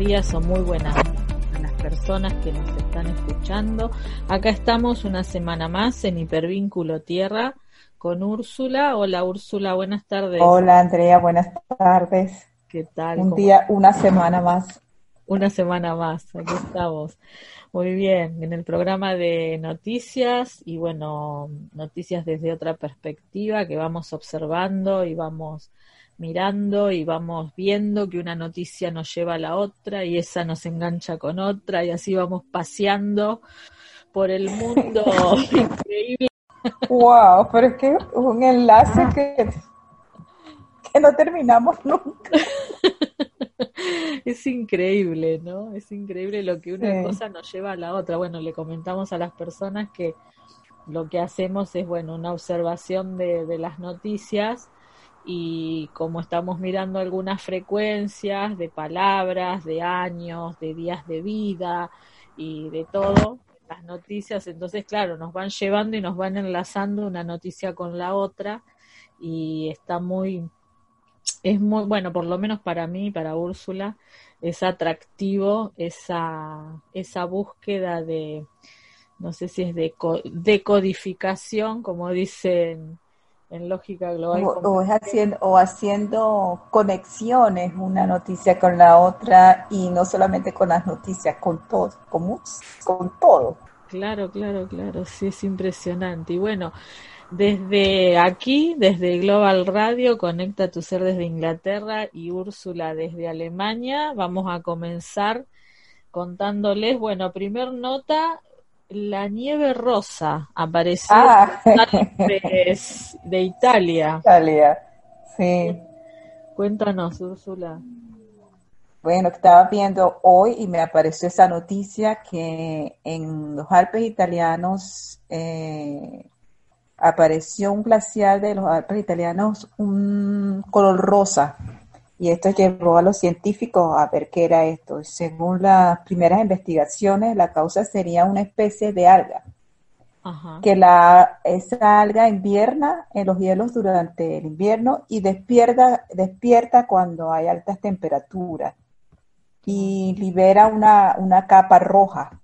días o muy buenas a las personas que nos están escuchando. Acá estamos una semana más en Hipervínculo Tierra con Úrsula. Hola Úrsula, buenas tardes. Hola Andrea, buenas tardes. ¿Qué tal? Un día, una semana más. Una semana más, aquí estamos. Muy bien, en el programa de noticias y bueno, noticias desde otra perspectiva que vamos observando y vamos mirando y vamos viendo que una noticia nos lleva a la otra y esa nos engancha con otra y así vamos paseando por el mundo increíble. Wow, pero es que un enlace que, que no terminamos nunca. es increíble, ¿no? Es increíble lo que una cosa nos lleva a la otra. Bueno, le comentamos a las personas que lo que hacemos es, bueno, una observación de, de las noticias y como estamos mirando algunas frecuencias de palabras, de años, de días de vida y de todo, las noticias, entonces claro, nos van llevando y nos van enlazando una noticia con la otra y está muy, es muy, bueno, por lo menos para mí, para Úrsula, es atractivo esa, esa búsqueda de, no sé si es de decodificación, como dicen en lógica global. O, haciendo, o haciendo conexiones una noticia con la otra y no solamente con las noticias, con todo, con, con todo. Claro, claro, claro, sí, es impresionante. Y bueno, desde aquí, desde Global Radio, Conecta tu Ser desde Inglaterra y Úrsula desde Alemania, vamos a comenzar contándoles, bueno, primer nota, la nieve rosa apareció ah. de, Italia. Italia, sí. Cuéntanos, Úrsula. Bueno, estaba viendo hoy y me apareció esa noticia que en los Alpes italianos eh, apareció un glaciar de los Alpes italianos un color rosa y esto llevó a los científicos a ver qué era esto. Según las primeras investigaciones, la causa sería una especie de alga. Que la, esa alga invierna en los hielos durante el invierno y despierta, despierta cuando hay altas temperaturas y libera una, una capa roja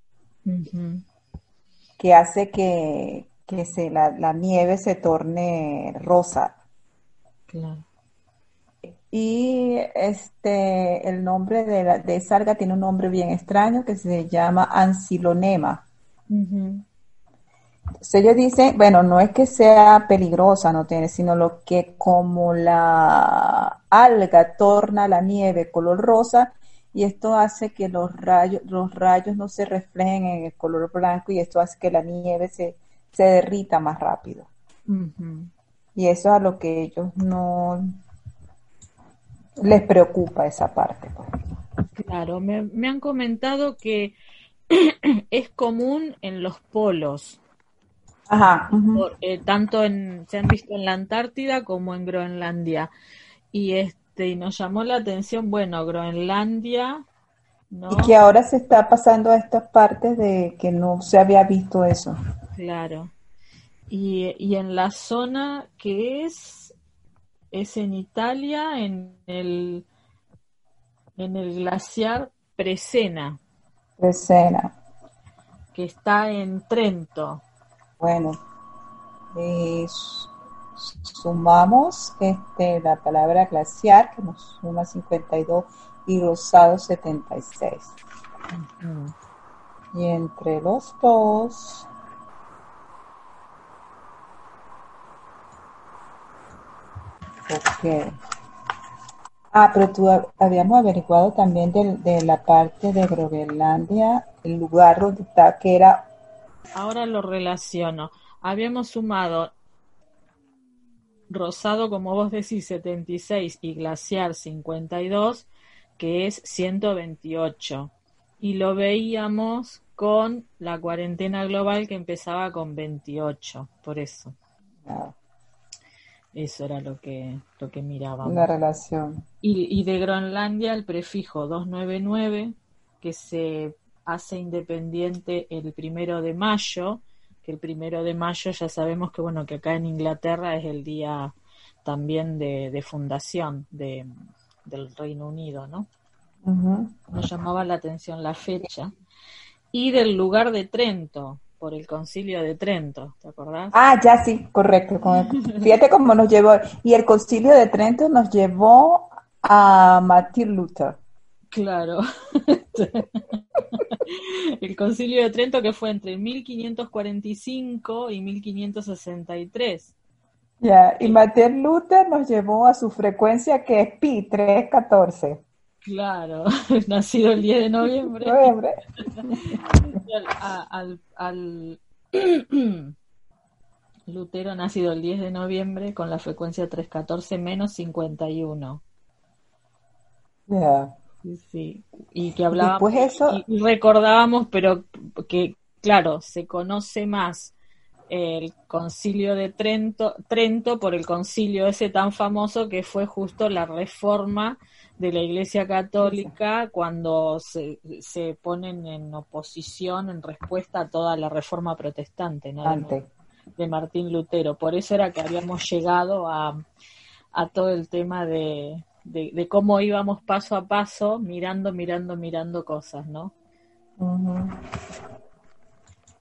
que hace que, que se, la, la nieve se torne rosa. Claro. Y este, el nombre de, la, de esa alga tiene un nombre bien extraño que se llama ancilonema. Entonces ellos dicen, bueno, no es que sea peligrosa, no tiene, sino lo que como la alga torna la nieve color rosa y esto hace que los rayos, los rayos no se reflejen en el color blanco y esto hace que la nieve se, se derrita más rápido. Y eso es a lo que ellos no, les preocupa esa parte. Pues. Claro, me, han comentado que es común en los polos. Ajá. Eh, tanto en, se han visto en la Antártida como en Groenlandia. Y este, y nos llamó la atención, bueno, Groenlandia. Y que ahora se está pasando a estas partes de que no se había visto eso. Claro. Y, y en la zona que es es en Italia, en el, en el glaciar Presena. Presena. Que está en Trento. Bueno, sumamos este, la palabra glaciar, que nos suma 52, y rosado 76. Y entre los dos Ok. Ah, pero tú habíamos averiguado también de, la parte de Groenlandia, el lugar donde está, que era... Ahora lo relaciono. Habíamos sumado rosado, como vos decís, 76 y glaciar 52, que es 128. Y lo veíamos con la cuarentena global que empezaba con 28, por eso. Ah. Eso era lo que, lo que mirábamos. La relación. Y, y de Groenlandia el prefijo 299, que se hace independiente el primero de mayo, que el primero de mayo ya sabemos que bueno, que acá en Inglaterra es el día también de, fundación de, del Reino Unido, ¿no? Nos llamaba la atención la fecha. Y del lugar de Trento, por el concilio de Trento, ¿te acordás? Ah, ya sí, correcto. Fíjate cómo nos llevó. Y el concilio de Trento nos llevó a Martin Luther. Claro. el concilio de Trento que fue entre 1545 y 1563. Ya, y Martin Luther nos llevó a su frecuencia que es pi 314. Claro, nacido el 10 de noviembre. Noviembre. al, al, Lutero nacido el 10 de noviembre con la frecuencia 314 menos 51. Ya. Sí, y que hablábamos eso... y recordábamos, pero que claro, se conoce más el concilio de Trento, Trento por el concilio ese tan famoso que fue justo la reforma de la Iglesia Católica cuando se, se ponen en oposición, en respuesta a toda la reforma protestante ¿no? de, Martín Lutero. Por eso era que habíamos llegado a, a todo el tema de, de, cómo íbamos paso a paso, mirando, mirando, mirando cosas, ¿no?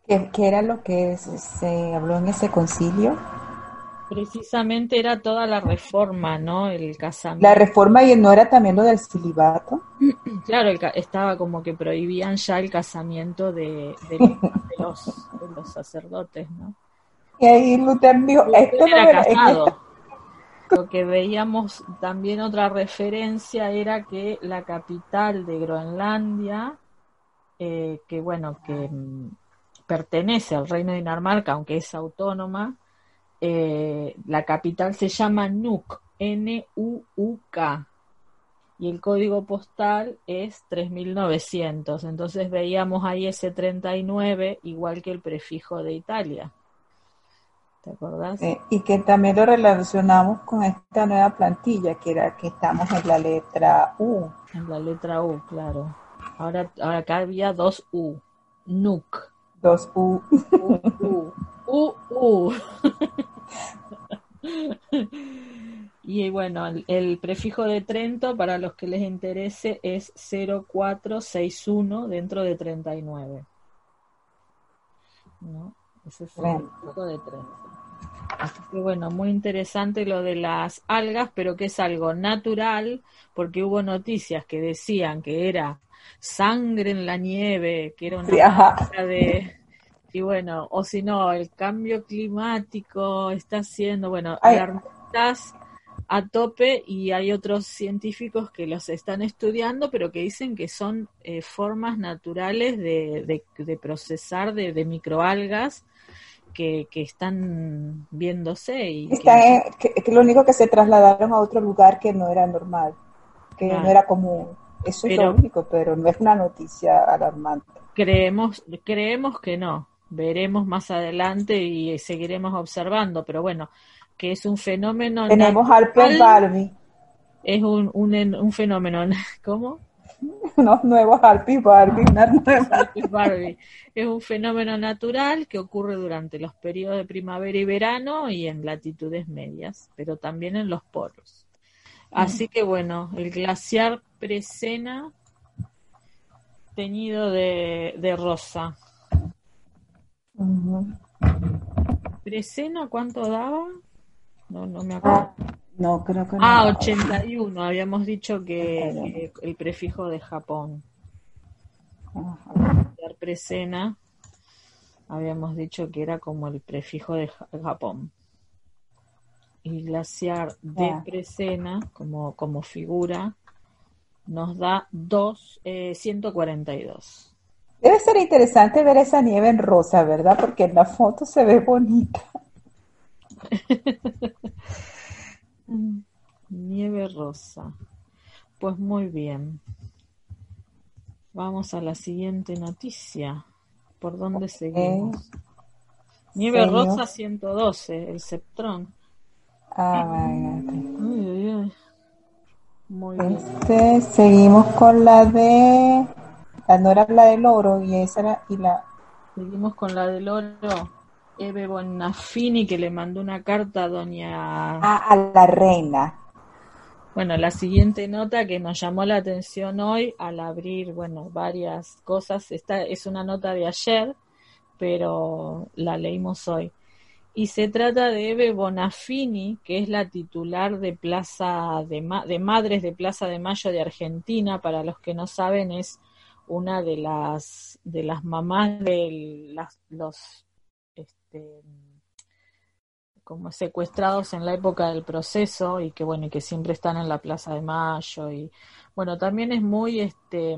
¿Qué, era lo que se habló en ese concilio? Precisamente era toda la reforma, ¿no? El casamiento. La reforma y no era también lo del celibato. Claro, estaba como que prohibían ya el casamiento de, los, los, sacerdotes, ¿no? Y ahí Lutero dijo, esto era casado. Lo que veíamos también otra referencia era que la capital de Groenlandia, eh, que bueno, que mm, pertenece al reino de Dinamarca, aunque es autónoma, eh, la capital se llama Nuuk, N-U-U-K, y el código postal es 3900. Entonces veíamos ahí ese 39, igual que el prefijo de Italia. ¿Te acordás? Eh, y que también lo relacionamos con esta nueva plantilla, que era que estamos en la letra U. En la letra U, claro. Ahora, ahora acá había dos U. Nuuk. Dos U. U, U. U, y bueno, el, prefijo de Trento, para los que les interese, es 0461 dentro de 39. ¿No? Ese es el prefijo de Trento. Así que bueno, muy interesante lo de las algas, pero que es algo natural, porque hubo noticias que decían que era sangre en la nieve, que era una de y bueno, o si no, el cambio climático está haciendo, bueno, alarmistas a tope y hay otros científicos que los están estudiando, pero que dicen que son eh, formas naturales de, de, procesar de microalgas que, están viéndose. y que, lo único que se trasladaron a otro lugar que no era normal, que no era común. Eso es lo único, pero no es una noticia alarmante. Creemos, creemos que no. Veremos más adelante y seguiremos observando, pero bueno, que es un fenómeno. Tenemos al Barbie. Es un, un, un fenómeno. ¿Cómo? unos nuevos Harpy Barbie, Barbie. Es un fenómeno natural que ocurre durante los periodos de primavera y verano y en latitudes medias, pero también en los polos. Así que bueno, el glaciar Presena teñido de, de rosa. ¿Presena cuánto daba? No, no me acuerdo. No, creo que no. Ah, 81, habíamos dicho que, el prefijo de Japón. Glaciar Presena, habíamos dicho que era como el prefijo de Japón. Y glaciar de Presena, como, como figura, nos da dos, eh, 142. Debe ser interesante ver esa nieve en rosa, ¿verdad? Porque en la foto se ve bonita. Nieve rosa. Pues muy bien. Vamos a la siguiente noticia. ¿Por dónde seguimos? Nieve rosa 112, el Septrón. Ah, Muy bien. Este, seguimos con la de. La no era la del oro y esa era. Y la... Seguimos con la del oro. Eve Bonafini que le mandó una carta a doña... a la reina. Bueno, la siguiente nota que nos llamó la atención hoy al abrir, bueno, varias cosas, esta es una nota de ayer, pero la leímos hoy. Y se trata de Eve Bonafini, que es la titular de Plaza de, de Madres de Plaza de Mayo de Argentina. Para los que no saben, es una de las de las mamás de las, los este, como secuestrados en la época del proceso y que bueno y que siempre están en la Plaza de Mayo y bueno también es muy este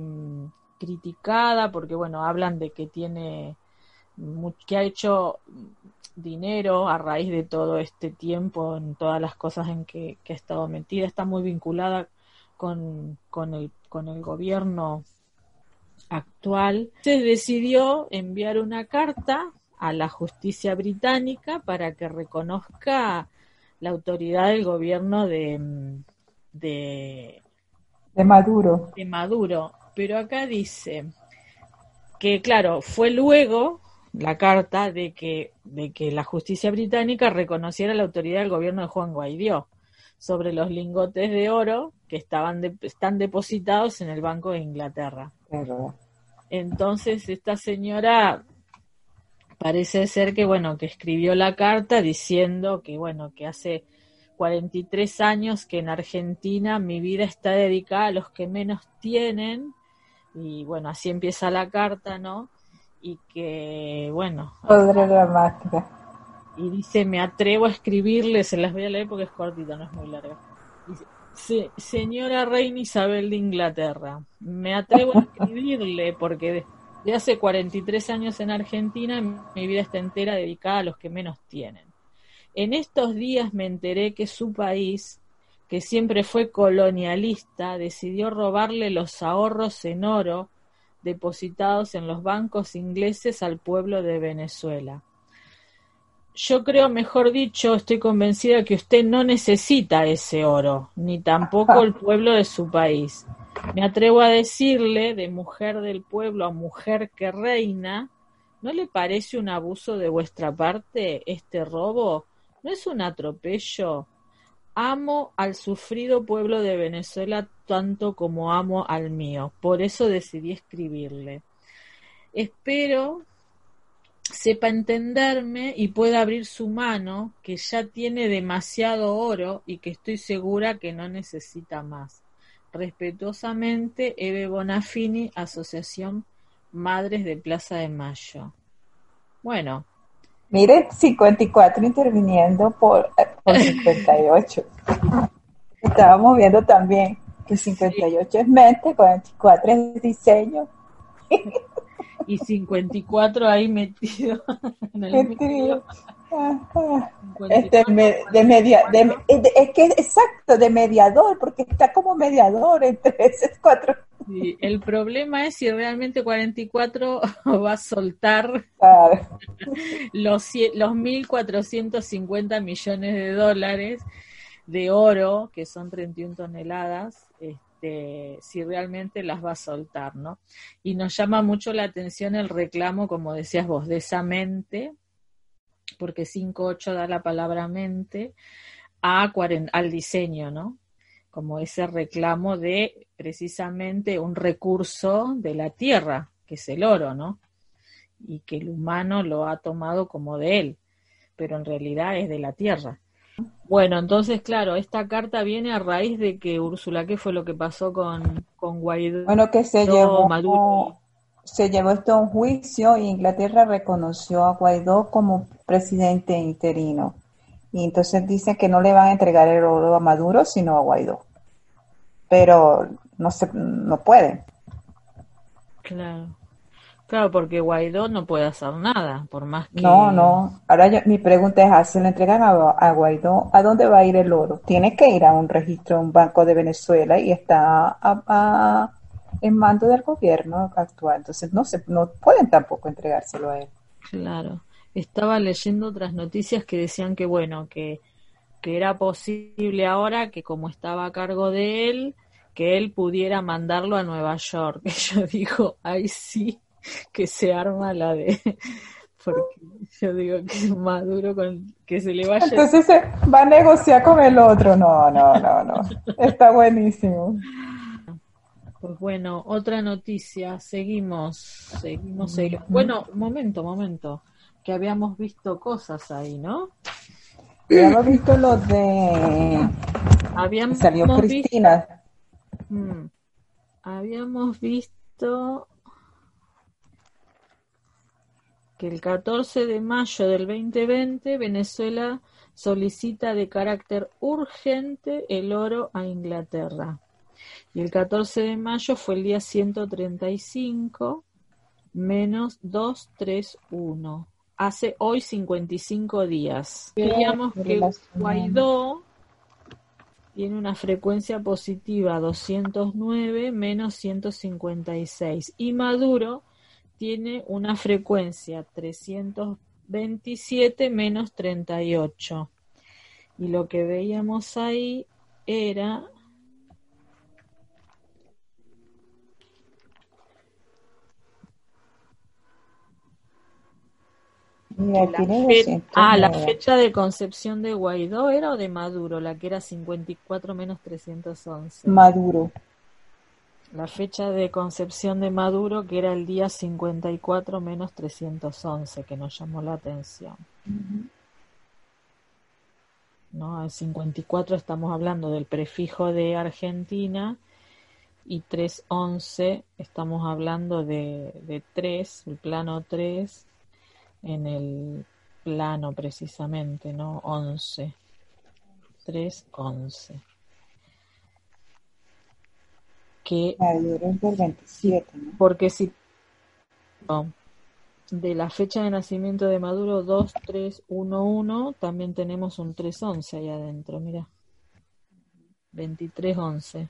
criticada porque bueno hablan de que tiene que ha hecho dinero a raíz de todo este tiempo en todas las cosas en que, ha estado metida. Está muy vinculada con, con el con el gobierno actual, se decidió enviar una carta a la justicia británica para que reconozca la autoridad del gobierno de, de, Maduro. De Maduro. Pero acá dice que, claro, fue luego la carta de que, de que la justicia británica reconociera la autoridad del gobierno de Juan Guaidó sobre los lingotes de oro que estaban están depositados en el Banco de Inglaterra. Entonces esta señora parece ser que bueno que escribió la carta diciendo que bueno que hace 43 años que en Argentina mi vida está dedicada a los que menos tienen. Y bueno así empieza la carta no y que bueno y dice me atrevo a escribirle se las voy a leer porque es cortita no es muy larga señora Reina Isabel de Inglaterra, me atrevo a escribirle porque de hace 43 años en Argentina mi vida está entera dedicada a los que menos tienen. En estos días me enteré que su país, que siempre fue colonialista, decidió robarle los ahorros en oro depositados en los bancos ingleses al pueblo de Venezuela yo creo, mejor dicho, estoy convencida que usted no necesita ese oro, ni tampoco el pueblo de su país. Me atrevo a decirle, de mujer del pueblo a mujer que reina, ¿no le parece un abuso de vuestra parte este robo? ¿No es un atropello? Amo al sufrido pueblo de Venezuela tanto como amo al mío. Por eso decidí escribirle. Espero sepa entenderme y pueda abrir su mano, que ya tiene demasiado oro y que estoy segura que no necesita más. Respetuosamente, Eve Bonafini, Asociación Madres de Plaza de Mayo. Bueno. Mire, 54 interviniendo por, por 58. Estábamos viendo también que 58 es mente, 44 es diseño y 54 ahí metido en el medio. Este, de media, de, es que exacto, de mediador, porque está como mediador entre esos cuatro. Sí, el problema es si realmente 44 va a soltar los, los 1.450 millones de dólares de oro, que son 31 toneladas, este, este, si realmente las va a soltar, ¿no? Y nos llama mucho la atención el reclamo, como decías vos, de esa mente, porque 5.8 da la palabra mente, a al diseño, ¿no? Como ese reclamo de precisamente un recurso de la tierra, que es el oro, ¿no? Y que el humano lo ha tomado como de él, pero en realidad es de la tierra. Bueno, entonces, claro, esta carta viene a raíz de que Úrsula, ¿qué fue lo que pasó con, con Guaidó? Bueno, que se llevó, se llevó esto a un juicio y Inglaterra reconoció a Guaidó como presidente interino. Y entonces dicen que no le van a entregar el oro a Maduro, sino a Guaidó. Pero no se, no pueden. Claro. Claro, porque Guaidó no puede hacer nada, por más que... No, no. Ahora mi pregunta es, ah, si le entregan a, Guaidó, ¿a dónde va a ir el oro? Tiene que ir a un registro, un banco de Venezuela y está en mando del gobierno actual. Entonces no, se, no pueden tampoco entregárselo a él. Claro. Estaba leyendo otras noticias que decían que, bueno, que, que era posible ahora que como estaba a cargo de él, que él pudiera mandarlo a Nueva York. Y yo digo, ay sí, que se arma la de porque yo digo que es más duro con que se le vaya. Entonces se va a negociar con el otro. No, no, no, no. Está buenísimo. Pues bueno, otra noticia. Seguimos, seguimos, seguimos. Bueno, momento, momento. Que habíamos visto cosas ahí, ¿no? Habíamos visto lo de. Habíamos salió Cristina. Mm. Habíamos visto que el 14 de mayo del 2020 Venezuela solicita de carácter urgente el oro a Inglaterra. Y el 14 de mayo fue el día 135 menos 231. Hace hoy 55 días. Veíamos que Guaidó tiene una frecuencia positiva 209 menos 156 y Maduro tiene una frecuencia 327 menos 38. Y lo que veíamos ahí era la ah, la fecha de concepción de Guaidó era o de Maduro, la que era 54 menos 311. Maduro la fecha de concepción de Maduro, que era el día 54 menos 311, que nos llamó la atención. ¿No? Al 54 estamos hablando del prefijo de Argentina y 311 estamos hablando de, de 3, el plano 3, en el plano precisamente, ¿no? 11. 3, 11 que porque si de la fecha de nacimiento de Maduro 2311 también tenemos un 311 ahí adentro, mira. 2311.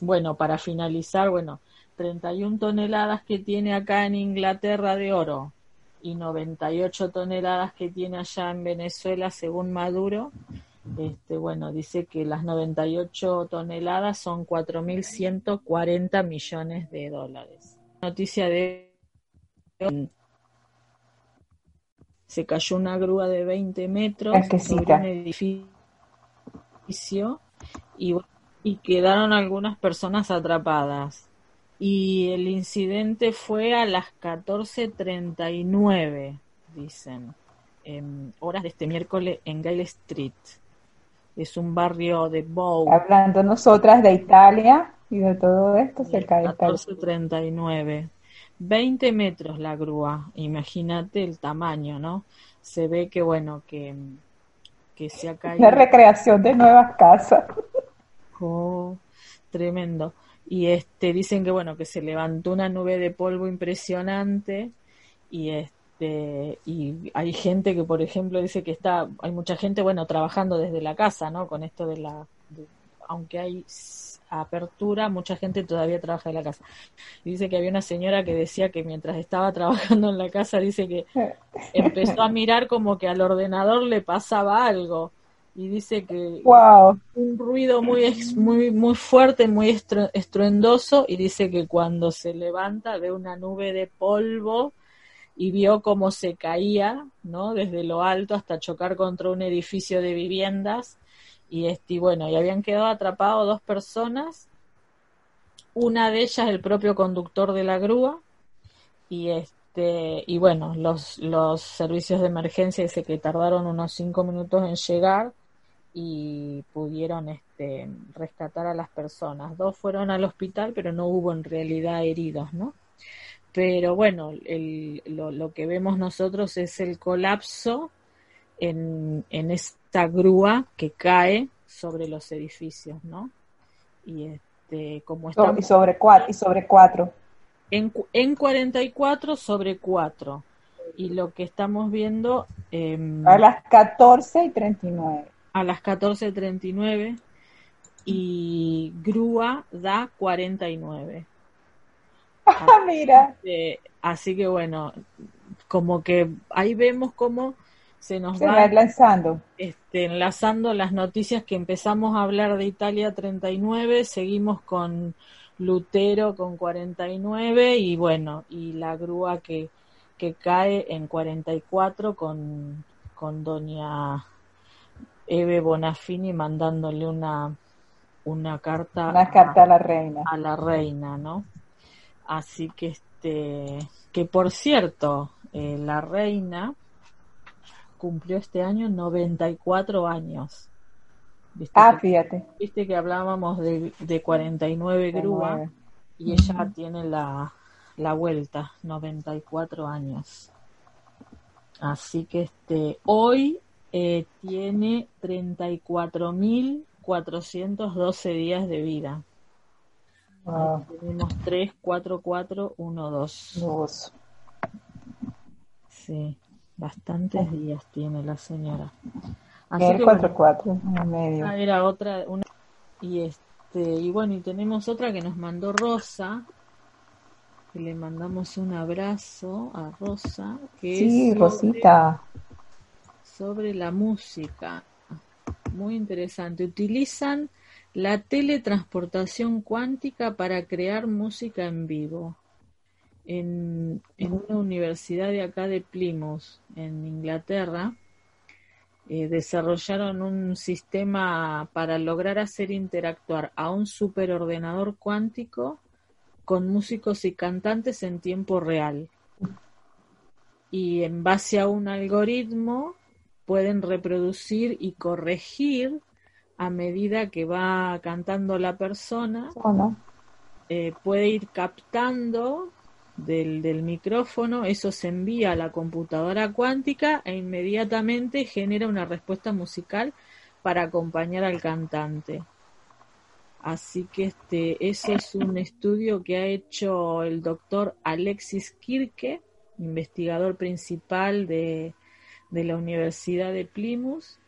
Bueno, para finalizar, bueno, 31 toneladas que tiene acá en Inglaterra de oro y 98 toneladas que tiene allá en Venezuela según Maduro este, bueno, dice que las 98 toneladas son 4.140 millones de dólares. Noticia de... Se cayó una grúa de 20 metros sobre un edificio y, y quedaron algunas personas atrapadas. Y el incidente fue a las 14.39, dicen, horas de este miércoles en Gale Street es un barrio de Bow. Hablando nosotras de Italia y de todo esto, cerca de 1439. 20 metros la grúa, imagínate el tamaño, ¿no? Se ve que, bueno, que, que se ha caído. La recreación de nuevas casas. Oh, tremendo. Y este dicen que, bueno, que se levantó una nube de polvo impresionante y este este, y hay gente que, por ejemplo, dice que está, hay mucha gente, bueno, trabajando desde la casa, ¿no? Con esto de la, aunque hay apertura, mucha gente todavía trabaja en la casa. dice que había una señora que decía que mientras estaba trabajando en la casa, dice que empezó a mirar como que al ordenador le pasaba algo. Y dice que wow. un ruido muy, muy, muy fuerte, muy estruendoso, y dice que cuando se levanta ve una nube de polvo y vio cómo se caía, ¿no? Desde lo alto hasta chocar contra un edificio de viviendas y este, bueno, y habían quedado atrapados dos personas, una de ellas el propio conductor de la grúa y este y bueno, los los servicios de emergencia dice que tardaron unos cinco minutos en llegar y pudieron este rescatar a las personas. Dos fueron al hospital, pero no hubo en realidad heridos, ¿no? Pero bueno, el, lo, lo, que vemos nosotros es el colapso en, en esta grúa que cae sobre los edificios, ¿no? Y este, como está... Y sobre cuatro. Y sobre cuatro. En, en 44 sobre 4. Y lo que estamos viendo... Eh, a las 14 y 39. A las 14 y 39. Y grúa da 49. Mira. Este, así que bueno, como que ahí vemos cómo se nos va enlazando. Este, enlazando las noticias que empezamos a hablar de Italia 39, seguimos con Lutero con 49 y bueno, y la grúa que que cae en 44 con, con doña Eve Bonafini mandándole una, una carta, una carta a, la reina. A la reina, ¿no? Así que este, que por cierto, eh, la reina cumplió este año 94 años. ah, fíjate. Viste que hablábamos de, de 49 grúa y ella tiene la, la vuelta, 94 años. Así que este hoy eh, tiene 34.412 días de vida. Tenemos 3, 4, 4, 1, 2. 2. Sí, bastantes días tiene la señora. Así que, 4, 4, medio. Ah, era otra, una, y este, y bueno, y tenemos otra que nos mandó Rosa, que le mandamos un abrazo a Rosa, que sí, es Rosita. sobre la música. Muy interesante. Utilizan la teletransportación cuántica para crear música en vivo. En, una universidad de acá de Plymouth, en Inglaterra, eh, desarrollaron un sistema para lograr hacer interactuar a un superordenador cuántico con músicos y cantantes en tiempo real. Y en base a un algoritmo pueden reproducir y corregir a medida que va cantando la persona, eh, puede ir captando del, del, micrófono, eso se envía a la computadora cuántica e inmediatamente genera una respuesta musical para acompañar al cantante. Así que este, ese es un estudio que ha hecho el doctor Alexis Kirke, investigador principal de, de la Universidad de Plymouth,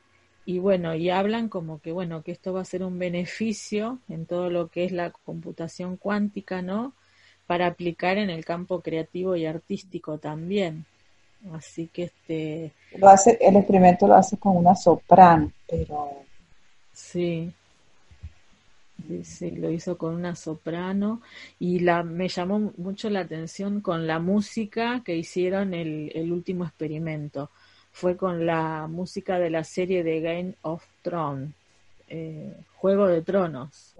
y bueno, y hablan como que bueno, que esto va a ser un beneficio en todo lo que es la computación cuántica, ¿no? Para aplicar en el campo creativo y artístico también. Así que este lo hace el experimento lo hace con una soprano, pero sí. Sí, lo hizo con una soprano y la me llamó mucho la atención con la música que hicieron el, el último experimento fue con la música de la serie de Game of Thrones, eh, Juego de Tronos.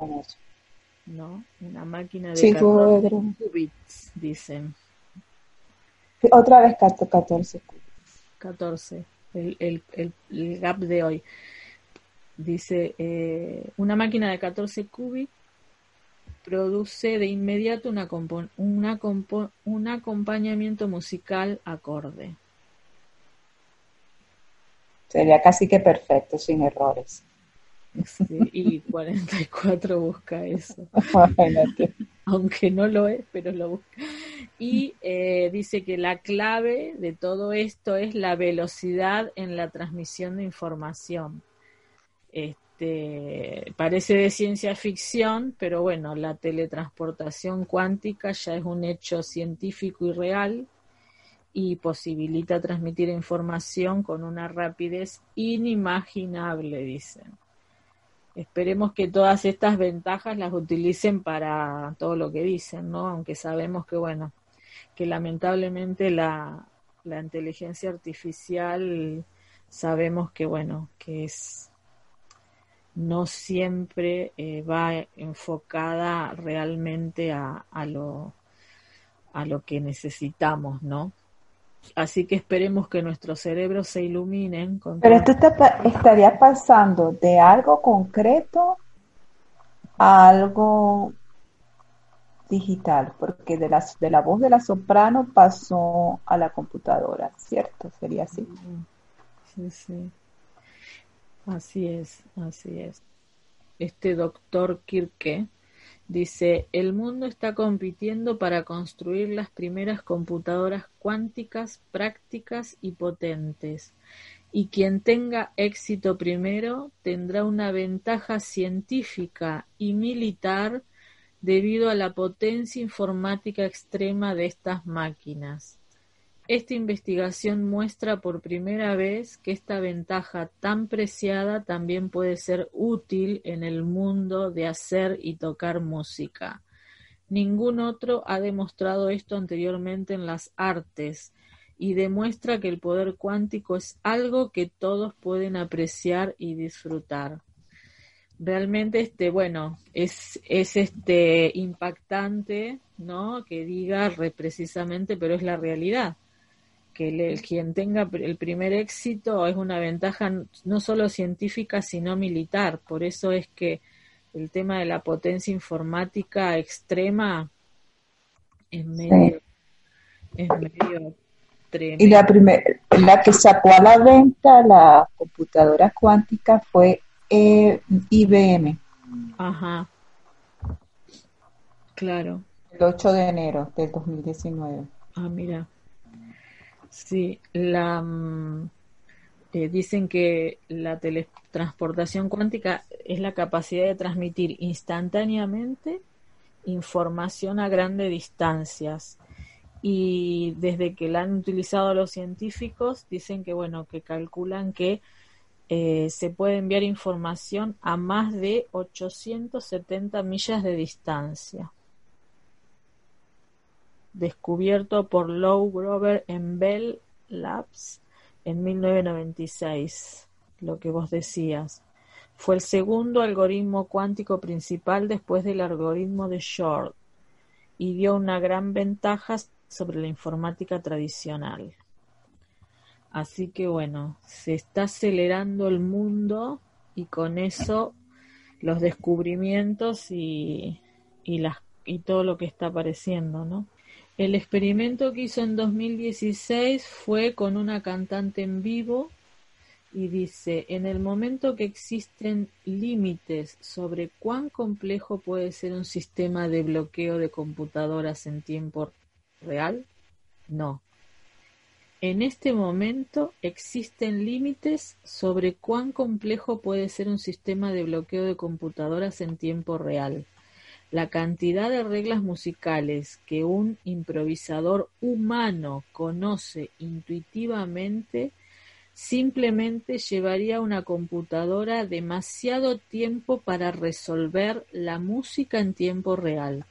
¿No? Una máquina de sí, 14 qubits, dicen. Otra vez 14 14, el, el, el, gap de hoy. Dice, eh, una máquina de 14 qubits produce de inmediato una, una un acompañamiento musical acorde. Sería casi que perfecto, sin errores. y 44 busca eso. Aunque no lo es, pero lo busca. Y eh, dice que la clave de todo esto es la velocidad en la transmisión de información. Este, parece de ciencia ficción, pero bueno, la teletransportación cuántica ya es un hecho científico y real y posibilita transmitir información con una rapidez inimaginable, dicen. Esperemos que todas estas ventajas las utilicen para todo lo que dicen, ¿no? Aunque sabemos que, bueno, que lamentablemente la, la inteligencia artificial sabemos que, bueno, que es no siempre eh, va enfocada realmente a, a, lo, a lo que necesitamos, ¿no? Así que esperemos que nuestros cerebros se iluminen. Pero esto estaría pasando de algo concreto a algo digital, porque de la, de la voz de la soprano pasó a la computadora, ¿cierto? Sería así. Sí, sí. Así es, así es. Este doctor Kirke Dice, el mundo está compitiendo para construir las primeras computadoras cuánticas prácticas y potentes, y quien tenga éxito primero tendrá una ventaja científica y militar debido a la potencia informática extrema de estas máquinas. Esta investigación muestra por primera vez que esta ventaja tan preciada también puede ser útil en el mundo de hacer y tocar música. Ningún otro ha demostrado esto anteriormente en las artes y demuestra que el poder cuántico es algo que todos pueden apreciar y disfrutar. Realmente, este, bueno, es, es este impactante, ¿no? Que diga precisamente, pero es la realidad que el, quien tenga el primer éxito es una ventaja no solo científica, sino militar. Por eso es que el tema de la potencia informática extrema es medio, es medio tremendo. Y la, primer, la que sacó a la venta la computadora cuántica fue eh, IBM. Ajá. Claro. El 8 de enero del 2019. Ah, mira. Sí, la, mm, eh, dicen que la teletransportación cuántica es la capacidad de transmitir instantáneamente información a grandes distancias. Y desde que la han utilizado los científicos, dicen que, bueno, que calculan que eh, se puede enviar información a más de 870 millas de distancia descubierto por Lou Grover en Bell Labs en 1996, lo que vos decías. Fue el segundo algoritmo cuántico principal después del algoritmo de Short y dio una gran ventaja sobre la informática tradicional. Así que bueno, se está acelerando el mundo y con eso los descubrimientos y, y, las, y todo lo que está apareciendo, ¿no? El experimento que hizo en 2016 fue con una cantante en vivo y dice, en el momento que existen límites sobre cuán complejo puede ser un sistema de bloqueo de computadoras en tiempo real, no. En este momento existen límites sobre cuán complejo puede ser un sistema de bloqueo de computadoras en tiempo real. La cantidad de reglas musicales que un improvisador humano conoce intuitivamente simplemente llevaría una computadora demasiado tiempo para resolver la música en tiempo real.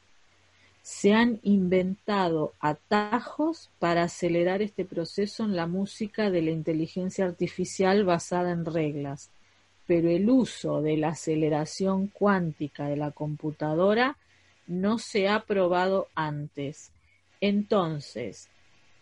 Se han inventado atajos para acelerar este proceso en la música de la inteligencia artificial basada en reglas pero el uso de la aceleración cuántica de la computadora no se ha probado antes. Entonces,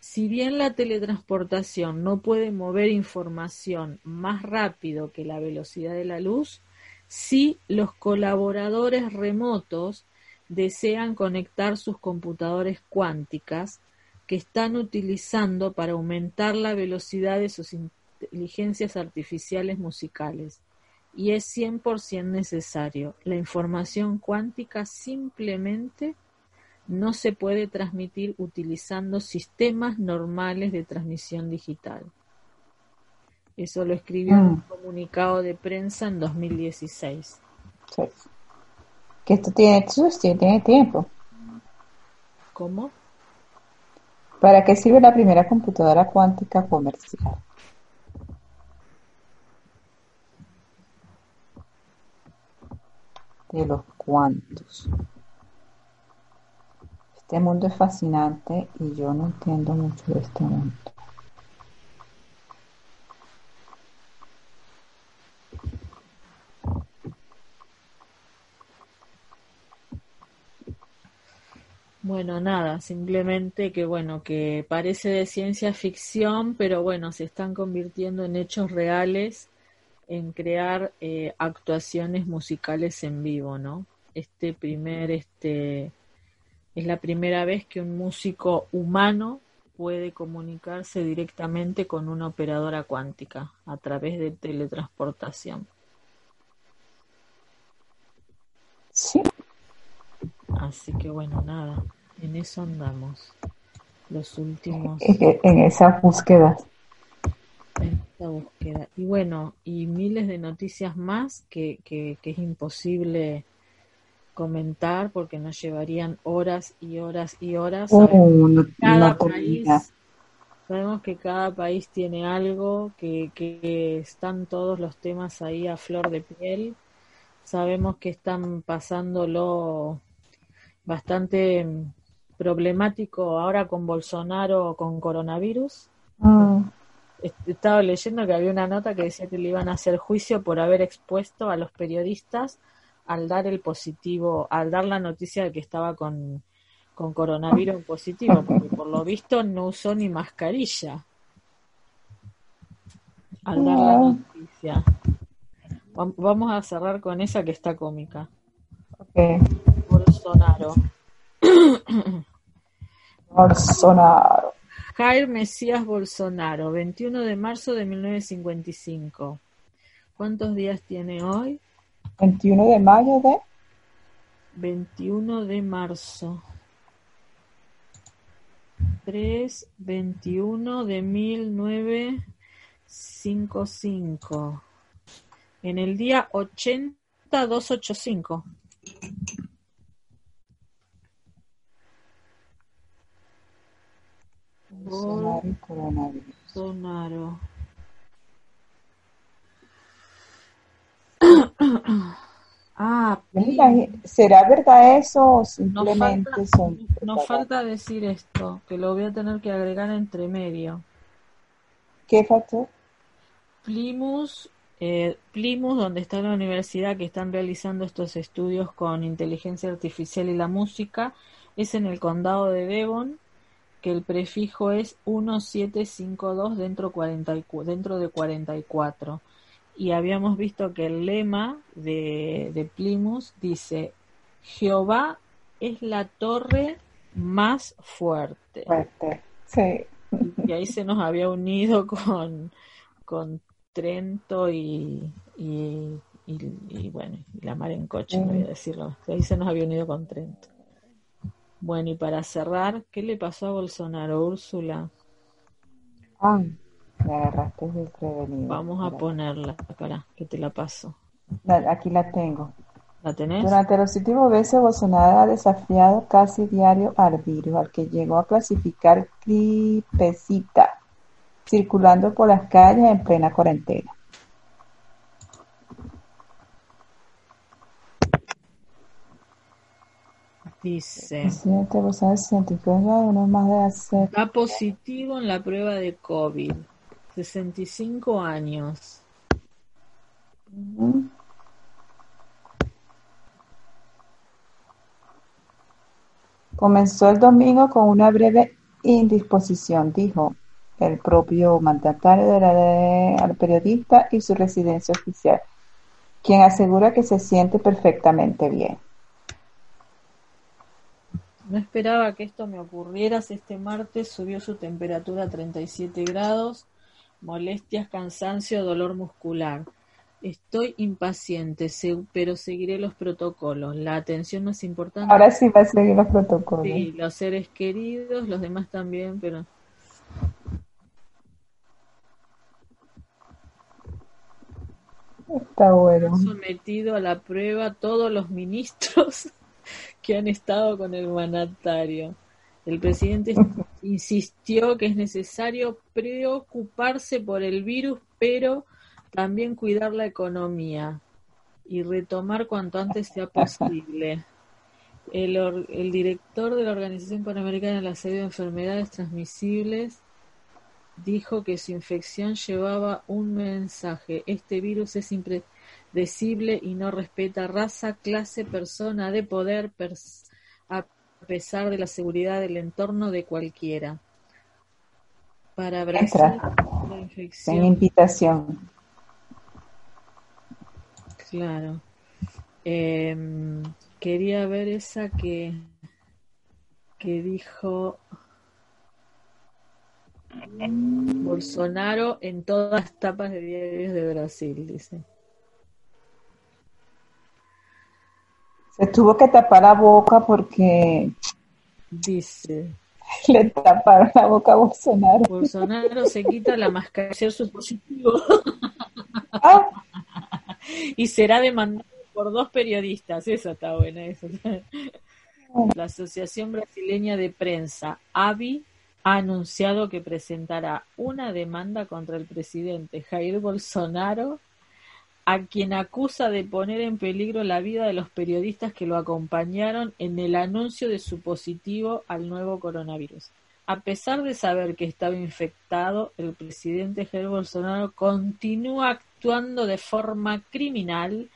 si bien la teletransportación no puede mover información más rápido que la velocidad de la luz, sí los colaboradores remotos desean conectar sus computadores cuánticas que están utilizando para aumentar la velocidad de sus inteligencias artificiales musicales y es 100% necesario. La información cuántica simplemente no se puede transmitir utilizando sistemas normales de transmisión digital. Eso lo escribió en un mm. comunicado de prensa en 2016. Sí. Que esto tiene, tiene tiempo. ¿Cómo? ¿Para qué sirve la primera computadora cuántica comercial? De los cuantos. Este mundo es fascinante y yo no entiendo mucho de este mundo. Bueno, nada, simplemente que bueno, que parece de ciencia ficción, pero bueno, se están convirtiendo en hechos reales en crear eh, actuaciones musicales en vivo, ¿no? Este primer, este, es la primera vez que un músico humano puede comunicarse directamente con una operadora cuántica a través de teletransportación. Sí. Así que bueno, nada, en eso andamos. Los últimos. En esas búsquedas esta búsqueda. Y bueno, y miles de noticias más que, que, es imposible comentar porque nos llevarían horas y horas y horas. Oh, cada país, sabemos que cada país tiene algo, que, que están todos los temas ahí a flor de piel. Sabemos que están pasándolo bastante problemático ahora con Bolsonaro con coronavirus Mm. Estaba leyendo que había una nota que decía que le iban a hacer juicio por haber expuesto a los periodistas al dar el positivo, al dar la noticia de que estaba con, con coronavirus positivo, porque por lo visto no usó ni mascarilla al dar la noticia. Vamos a cerrar con esa que está cómica. Bolsonaro. Bolsonaro. Jair Mesías Bolsonaro, 21 de marzo de 1955. ¿Cuántos días tiene hoy? 21 de mayo de 21 de marzo. 3, 21 de 1955. En el día 80285. Bolsonaro y coronavirus. Bolsonaro. ah, ¿será verdad eso o simplemente nos falta, son? Nos falta decir esto, que lo voy a tener que agregar entre medio. ¿Qué factor? Plymouth, eh, donde está la universidad que están realizando estos estudios con inteligencia artificial y la música, es en el condado de Devon que el prefijo es 1752 dentro, 40, dentro de 44. Y habíamos visto que el lema de, de Plymouth dice, Jehová es la torre más fuerte. Fuerte, sí. Y ahí se nos había unido con, con Trento y, y, y, bueno, y la mar en coche, voy a decirlo. Ahí se nos había unido con Trento. Bueno, y para cerrar, ¿qué le pasó a Bolsonaro, Úrsula? Ah, me agarraste desprevenido. Vamos a ponerla, para que te la paso. aquí la tengo. ¿La tenés? Durante los últimos meses, Bolsonaro ha desafiado casi diario al virus, al que llegó a clasificar gripecita, circulando por las calles en plena cuarentena. Dice. Está positivo en la prueba de COVID. 65 años. Comenzó el domingo con una breve indisposición, dijo el propio mandatario de la, al periodista y su residencia oficial, quien asegura que se siente perfectamente bien. No esperaba que esto me ocurriera. Este martes subió su temperatura a 37 grados, molestias, cansancio, dolor muscular. Estoy impaciente, pero seguiré los protocolos. La atención más importante. Ahora sí va a seguir los protocolos. Sí, los seres queridos, los demás también, pero. Está bueno. sometido a la prueba todos los ministros que han estado con el mandatario. El presidente insistió que es necesario preocuparse por el virus, pero también cuidar la economía y retomar cuanto antes sea posible. El, el director de la Organización Panamericana de la Salud de Enfermedades Transmisibles dijo que su infección llevaba un mensaje. Este virus es impredecible decible y no respeta raza, clase, persona de poder, a pesar de la seguridad del entorno de cualquiera. Para Brasil, la infección. invitación. Claro. Em, quería ver esa que, que dijo Bolsonaro en todas las tapas de diarios de Brasil, dice. Se tuvo que tapar la boca porque... Dice. Le taparon la boca a Bolsonaro. Bolsonaro se quita la mascarilla su positivo. Ah. y será demandado por dos periodistas. Esa está buena. Esa. La Asociación Brasileña de Prensa, ABI, ha anunciado que presentará una demanda contra el presidente Jair Bolsonaro a quien acusa de poner en peligro la vida de los periodistas que lo acompañaron en el anuncio de su positivo al nuevo coronavirus. a pesar de saber que estaba infectado, el presidente Jair Bolsonaro continúa actuando de forma criminal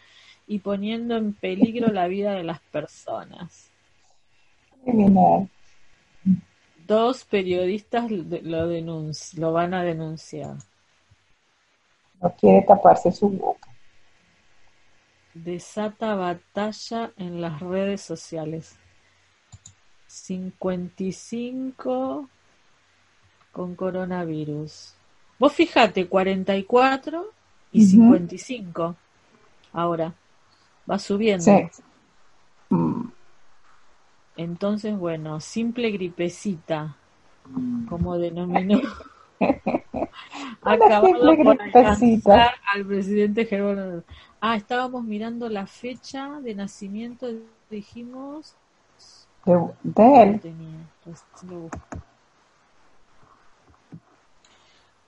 y poniendo en peligro la vida de las personas. Criminal. Dos periodistas lo, lo van a denunciar. No quiere taparse su boca. Desata batalla en las redes sociales. 55 con coronavirus. Vos fíjate, 44 y 55 ahora. Va subiendo. Sí. Mm. Entonces, bueno, simple gripecita, como denominó. Acabado por alcanzar al presidente Gerardo. Ah, estábamos mirando la fecha de nacimiento, dijimos de, él.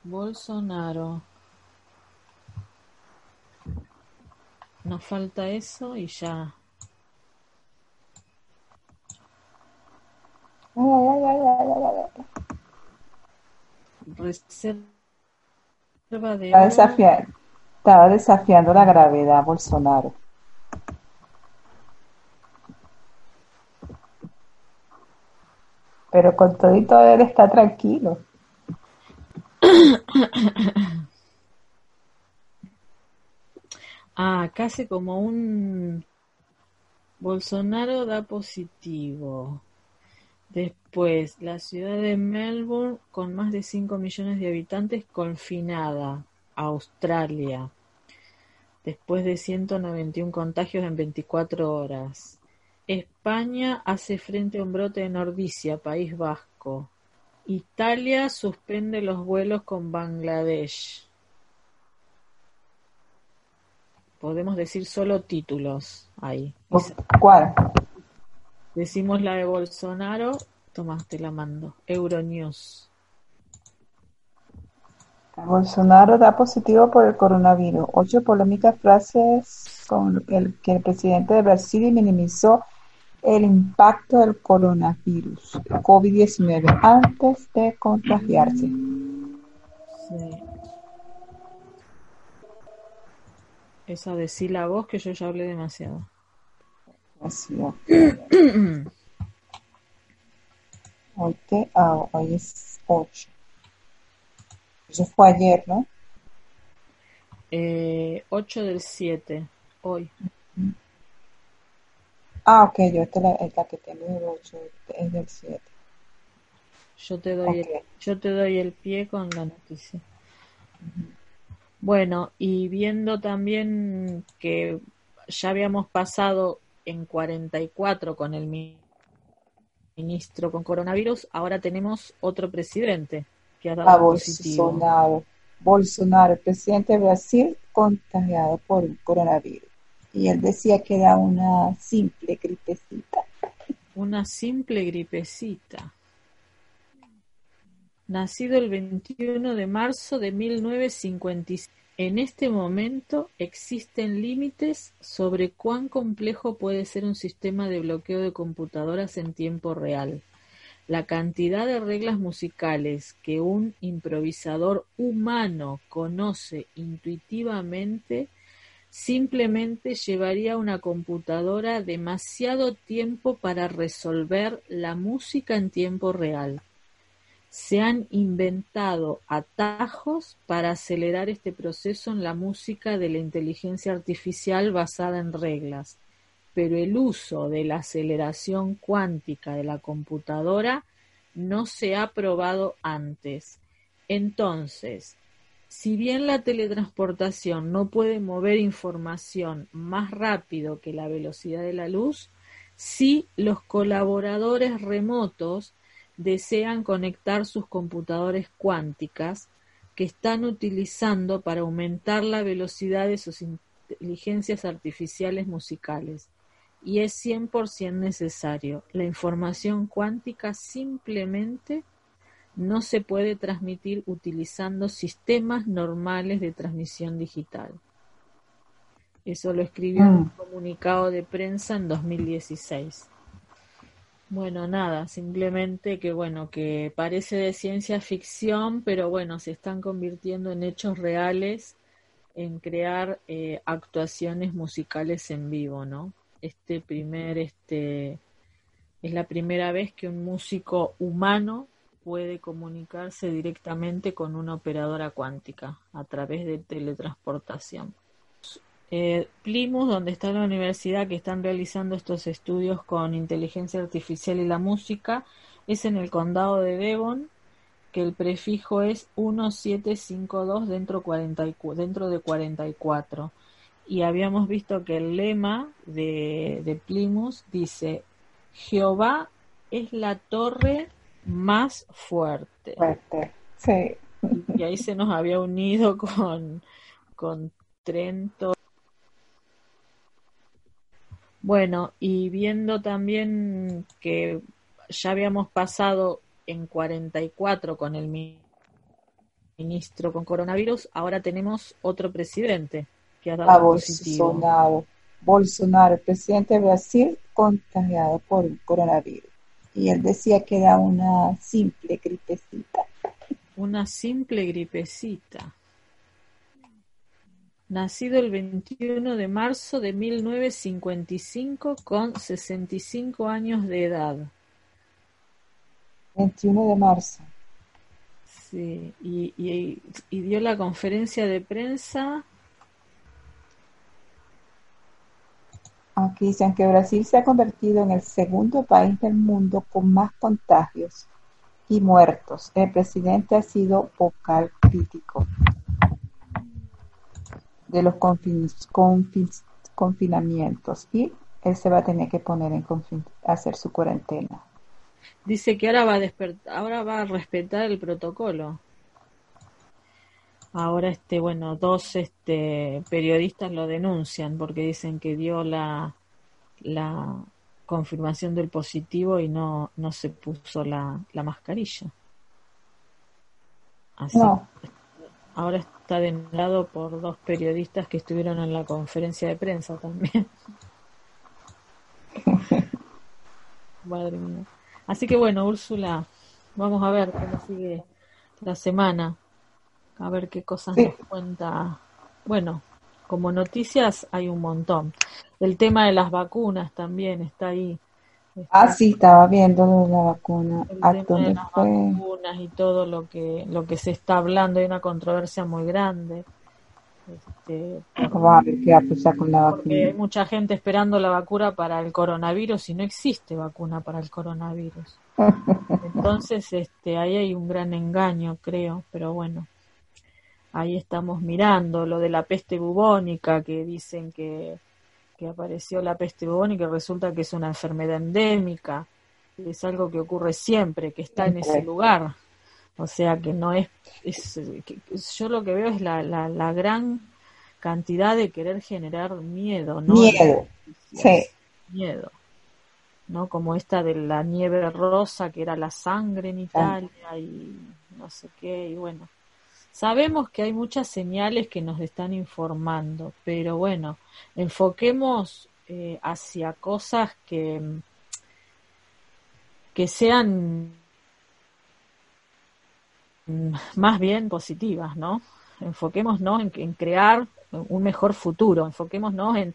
Bolsonaro. Nos falta eso y ya. Reserva de estaba desafiando la gravedad Bolsonaro. Pero con todito él está tranquilo. Ah, casi como un Bolsonaro da positivo. Después, la ciudad de Melbourne, con más de 5 millones de habitantes, confinada. Australia. Después de 191 contagios en 24 horas. España hace frente a un brote de Nordicia, País Vasco. Italia suspende los vuelos con Bangladesh. Podemos decir solo títulos ahí. ¿Cuál? Decimos la de Bolsonaro. Tomás, te la mando. Euronews. Bolsonaro da positivo por el coronavirus. Ocho polémicas frases con el que el presidente de Brasil minimizó el impacto del coronavirus COVID-19 antes de contagiarse. Sí. Esa decir la voz que yo ya hablé demasiado. Demasiado. hoy, ah, hoy es 8. Eso fue ayer, ¿no? Eh, 8 del 7, hoy. Ah, ok, yo esta es la, que tengo el 8, es del 7. Yo te doy, el, yo te doy el pie con la noticia. Bueno, y viendo también que ya habíamos pasado en 44 con el ministro con coronavirus, ahora tenemos otro presidente que ha dado Bolsonaro. Bolsonaro, el presidente de Brasil, contagiado por el coronavirus y él decía que era una simple gripecita. Una simple gripecita. Nacido el 21 de marzo de 1956. En este momento existen límites sobre cuán complejo puede ser un sistema de bloqueo de computadoras en tiempo real. La cantidad de reglas musicales que un improvisador humano conoce intuitivamente Simplemente llevaría una computadora demasiado tiempo para resolver la música en tiempo real. Se han inventado atajos para acelerar este proceso en la música de la inteligencia artificial basada en reglas, pero el uso de la aceleración cuántica de la computadora no se ha probado antes. Entonces, si bien la teletransportación no puede mover información más rápido que la velocidad de la luz, sí los colaboradores remotos desean conectar sus computadores cuánticas que están utilizando para aumentar la velocidad de sus inteligencias artificiales musicales. Y es 100% necesario. La información cuántica simplemente no se puede transmitir utilizando sistemas normales de transmisión digital. Eso lo escribió en un mm. comunicado de prensa en 2016. Bueno, nada, simplemente que bueno, que parece de ciencia ficción, pero bueno, se están convirtiendo en hechos reales en crear eh, actuaciones musicales en vivo, ¿no? Este primer, este, es la primera vez que un músico humano puede comunicarse directamente con una operadora cuántica a través de teletransportación. Eh, donde está la universidad que están realizando estos estudios con inteligencia artificial y la música, es en el condado de Devon, que el prefijo es 1752 dentro, 40, dentro de 44. Y habíamos visto que el lema de, de Plymouth dice, Jehová es la torre más fuerte. Fuerte, sí. Y ahí se nos había unido con, con Trento. Bueno, y viendo también que ya habíamos pasado en 44 con el ministro con coronavirus, ahora tenemos otro presidente que ha dado a Bolsonaro. Bolsonaro, el presidente de Brasil, contagiado por el coronavirus y él decía que era una simple gripecita. Una simple gripecita. Nacido el 21 de marzo de 1955 con 65 años de edad. 21 de marzo. Sí, y, y dio la conferencia de prensa Aquí dicen que Brasil se ha convertido en el segundo país del mundo con más contagios y muertos. El presidente ha sido vocal crítico de los confinamientos y él se va a tener que poner en hacer su cuarentena. Dice que ahora va a ahora va a respetar el protocolo. Ahora, este, bueno, dos este, periodistas lo denuncian porque dicen que dio la, la confirmación del positivo y no, no se puso la, la mascarilla. Así. Ahora está denegado por dos periodistas que estuvieron en la conferencia de prensa también. Madre mía. Así que bueno, Úrsula, vamos a ver cómo sigue la semana a ver qué cosas nos cuenta. Bueno, como noticias hay un montón. El tema de las vacunas también está ahí. ah, sí, estaba viendo la vacuna. El tema de las vacunas y todo lo que lo que se está hablando, hay una controversia muy grande. Este, qué va a pasar con la vacuna. Hay mucha gente esperando la vacuna para el coronavirus y no existe vacuna para el coronavirus. Entonces, este, ahí hay un gran engaño, creo, pero bueno ahí estamos mirando lo de la peste bubónica, que dicen que, apareció la peste bubónica y resulta que es una enfermedad endémica, es algo que ocurre siempre, que está en ese lugar. O sea que no es, yo lo que veo es la, la, la, gran cantidad de querer generar miedo, ¿no? Miedo, sí. Miedo, ¿no? Como esta de la nieve rosa que era la sangre en Italia y no sé qué, y bueno, Sabemos que hay muchas señales que nos están informando, pero bueno, enfoquemos eh, hacia cosas que, que sean más bien positivas, ¿no? Enfoquémonos en, en crear un mejor futuro, enfoquémonos en...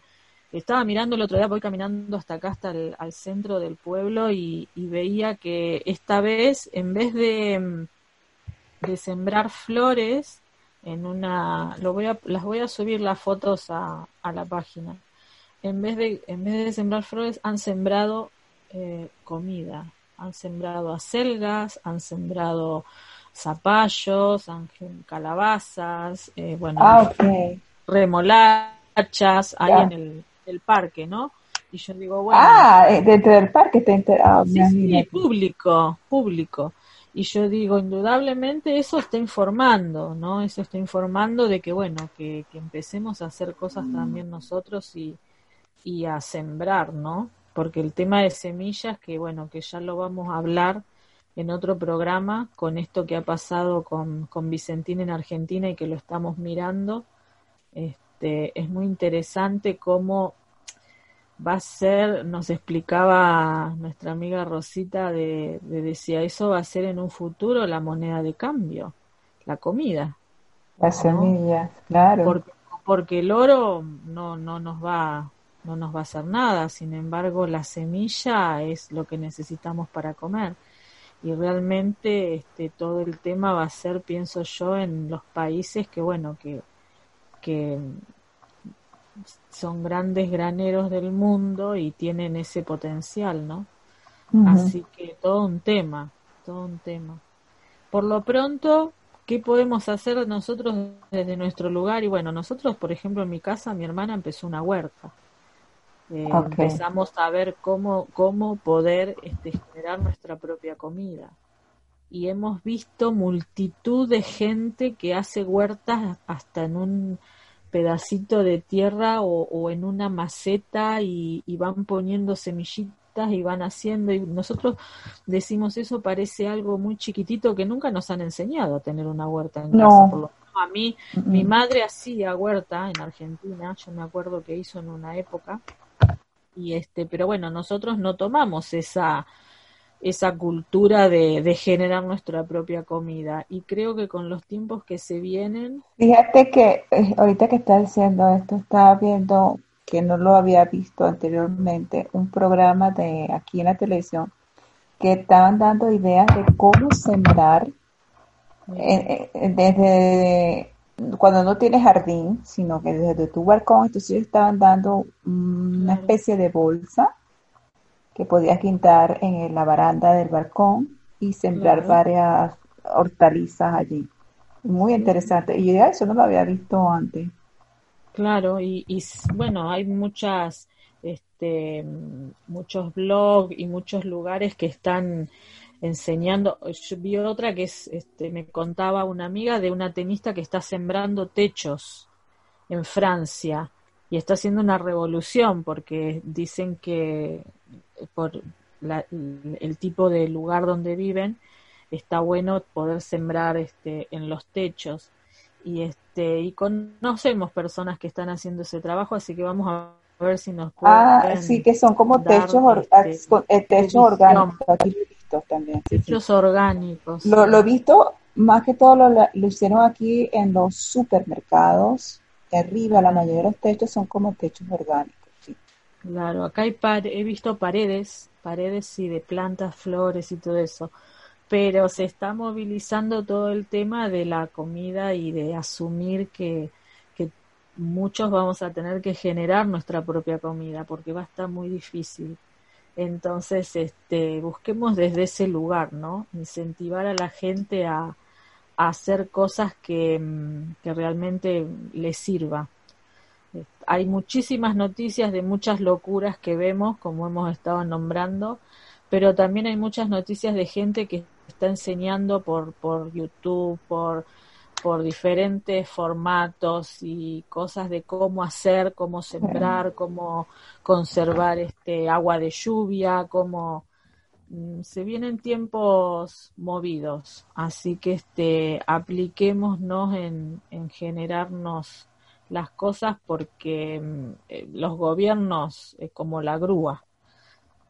Estaba mirando el otro día, voy caminando hasta acá, hasta el al centro del pueblo y veía que esta vez, en vez de de sembrar flores en una lo voy a, las voy a subir las fotos a, a la página. En vez de en vez de sembrar flores han sembrado eh, comida. Han sembrado acelgas han sembrado zapallos han, calabazas eh, bueno ah, remolachas ahí en el, el, parque no y yo digo bueno. Ah eh, dentro del parque está ah, público público y yo digo, indudablemente eso está informando, ¿no? Eso está informando de que, bueno, que, empecemos a hacer cosas también nosotros y, y a sembrar, ¿no? Porque el tema de semillas, que bueno, que ya lo vamos a hablar en otro programa con esto que ha pasado con, con Vicentín en Argentina y que lo estamos mirando, este, es muy interesante cómo va a ser, nos explicaba nuestra amiga Rosita, de, decía, eso va a ser en un futuro la moneda de cambio, la comida. Las semillas, claro. Porque, porque, el oro no, no nos va no nos va a hacer nada, sin embargo la semilla es lo que necesitamos para comer y realmente este todo el tema va a ser pienso yo en los países que bueno que que son grandes graneros del mundo y tienen ese potencial, ¿no? Así que todo un tema, todo un tema. Por lo pronto, ¿qué podemos hacer nosotros desde nuestro lugar? Y bueno, nosotros, por ejemplo, en mi casa, mi hermana empezó una huerta. Eh, empezamos a ver cómo, cómo poder este, generar nuestra propia comida. Y hemos visto multitud de gente que hace huertas hasta en un pedacito de tierra o, en una maceta y, van poniendo semillitas y van haciendo. Y nosotros decimos eso parece algo muy chiquitito que nunca nos han enseñado a tener una huerta en casa. Por lo a mí mi madre hacía huerta en Argentina yo me acuerdo que hizo en una época. Y este pero bueno nosotros no tomamos esa esa cultura de, generar nuestra propia comida. Y creo que con los tiempos que se vienen... Fíjate que eh, ahorita que estás diciendo esto, estaba viendo que no lo había visto anteriormente, un programa de aquí en la televisión que estaban dando ideas de cómo sembrar eh, eh, desde cuando no tienes jardín, sino que desde tu balcón, entonces estaban dando una especie de bolsa que podías quitar en la baranda del balcón y sembrar varias hortalizas allí. Muy interesante. Y eso no lo había visto antes. Claro, y, bueno, hay muchas, este, muchos blogs y muchos lugares que están enseñando. Yo vi otra que es, este, me contaba una amiga de una tenista que está sembrando techos en Francia y está haciendo una revolución porque dicen que por el tipo de lugar donde viven, está bueno poder sembrar este, en los techos. Y, este, y conocemos personas que están haciendo ese trabajo, así que vamos a ver si nos pueden. Ah, sí, que son como techos, este, ah, eh, techos orgánicos. Aquí lo he visto también. Techos orgánicos. Lo, lo, he visto, más que todo lo, lo hicieron aquí en los supermercados. Arriba, la mayoría de los techos son como techos orgánicos. Claro, acá hay he visto paredes, paredes y de plantas, flores y todo eso, pero se está movilizando todo el tema de la comida y de asumir que, que muchos vamos a tener que generar nuestra propia comida porque va a estar muy difícil. Entonces, este, busquemos desde ese lugar, ¿no? Incentivar a la gente a, a hacer cosas que, mm, que realmente les sirva hay muchísimas noticias de muchas locuras que vemos, como hemos estado nombrando, pero también hay muchas noticias de gente que está enseñando por, por YouTube, por, por diferentes formatos y cosas de cómo hacer, cómo sembrar, cómo conservar este agua de lluvia, cómo mm, se vienen tiempos movidos, así que este apliquémonos en, en generarnos las cosas porque mm, eh, los gobiernos es como la grúa,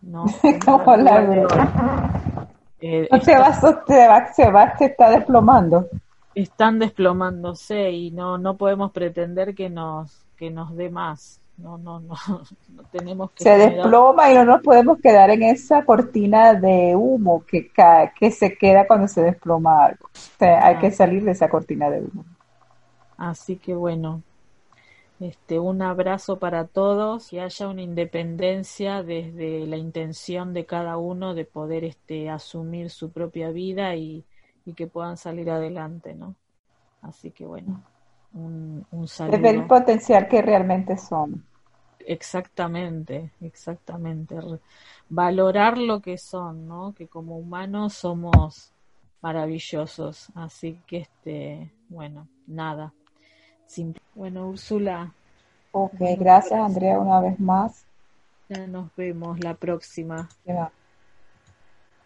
¿no? como la grúa. Eh, se, va, se, va, se va, se está desplomando. Están desplomándose y no no podemos pretender que nos que nos dé más. No, no, no, no tenemos que. Se desploma y no nos podemos quedar en esa cortina de humo que, que se queda cuando se desploma algo. O sea, hay que salir de esa cortina de humo. Así que bueno, este, un abrazo para todos, que haya una independencia desde la intención de cada uno de poder este, asumir su propia vida y, que puedan salir adelante, ¿no? Así que bueno, un, un saludo. Desde el potencial que realmente son. Exactamente, exactamente. Valorar lo que son, ¿no? Que como humanos somos maravillosos. Así que, este, bueno, nada. Bueno, Úrsula. Ok, gracias Andrea una vez más. Ya nos vemos la próxima.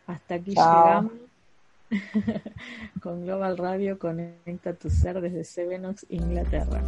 Hasta aquí llegamos con Global Radio Conecta tu Ser desde Sevenox, Inglaterra.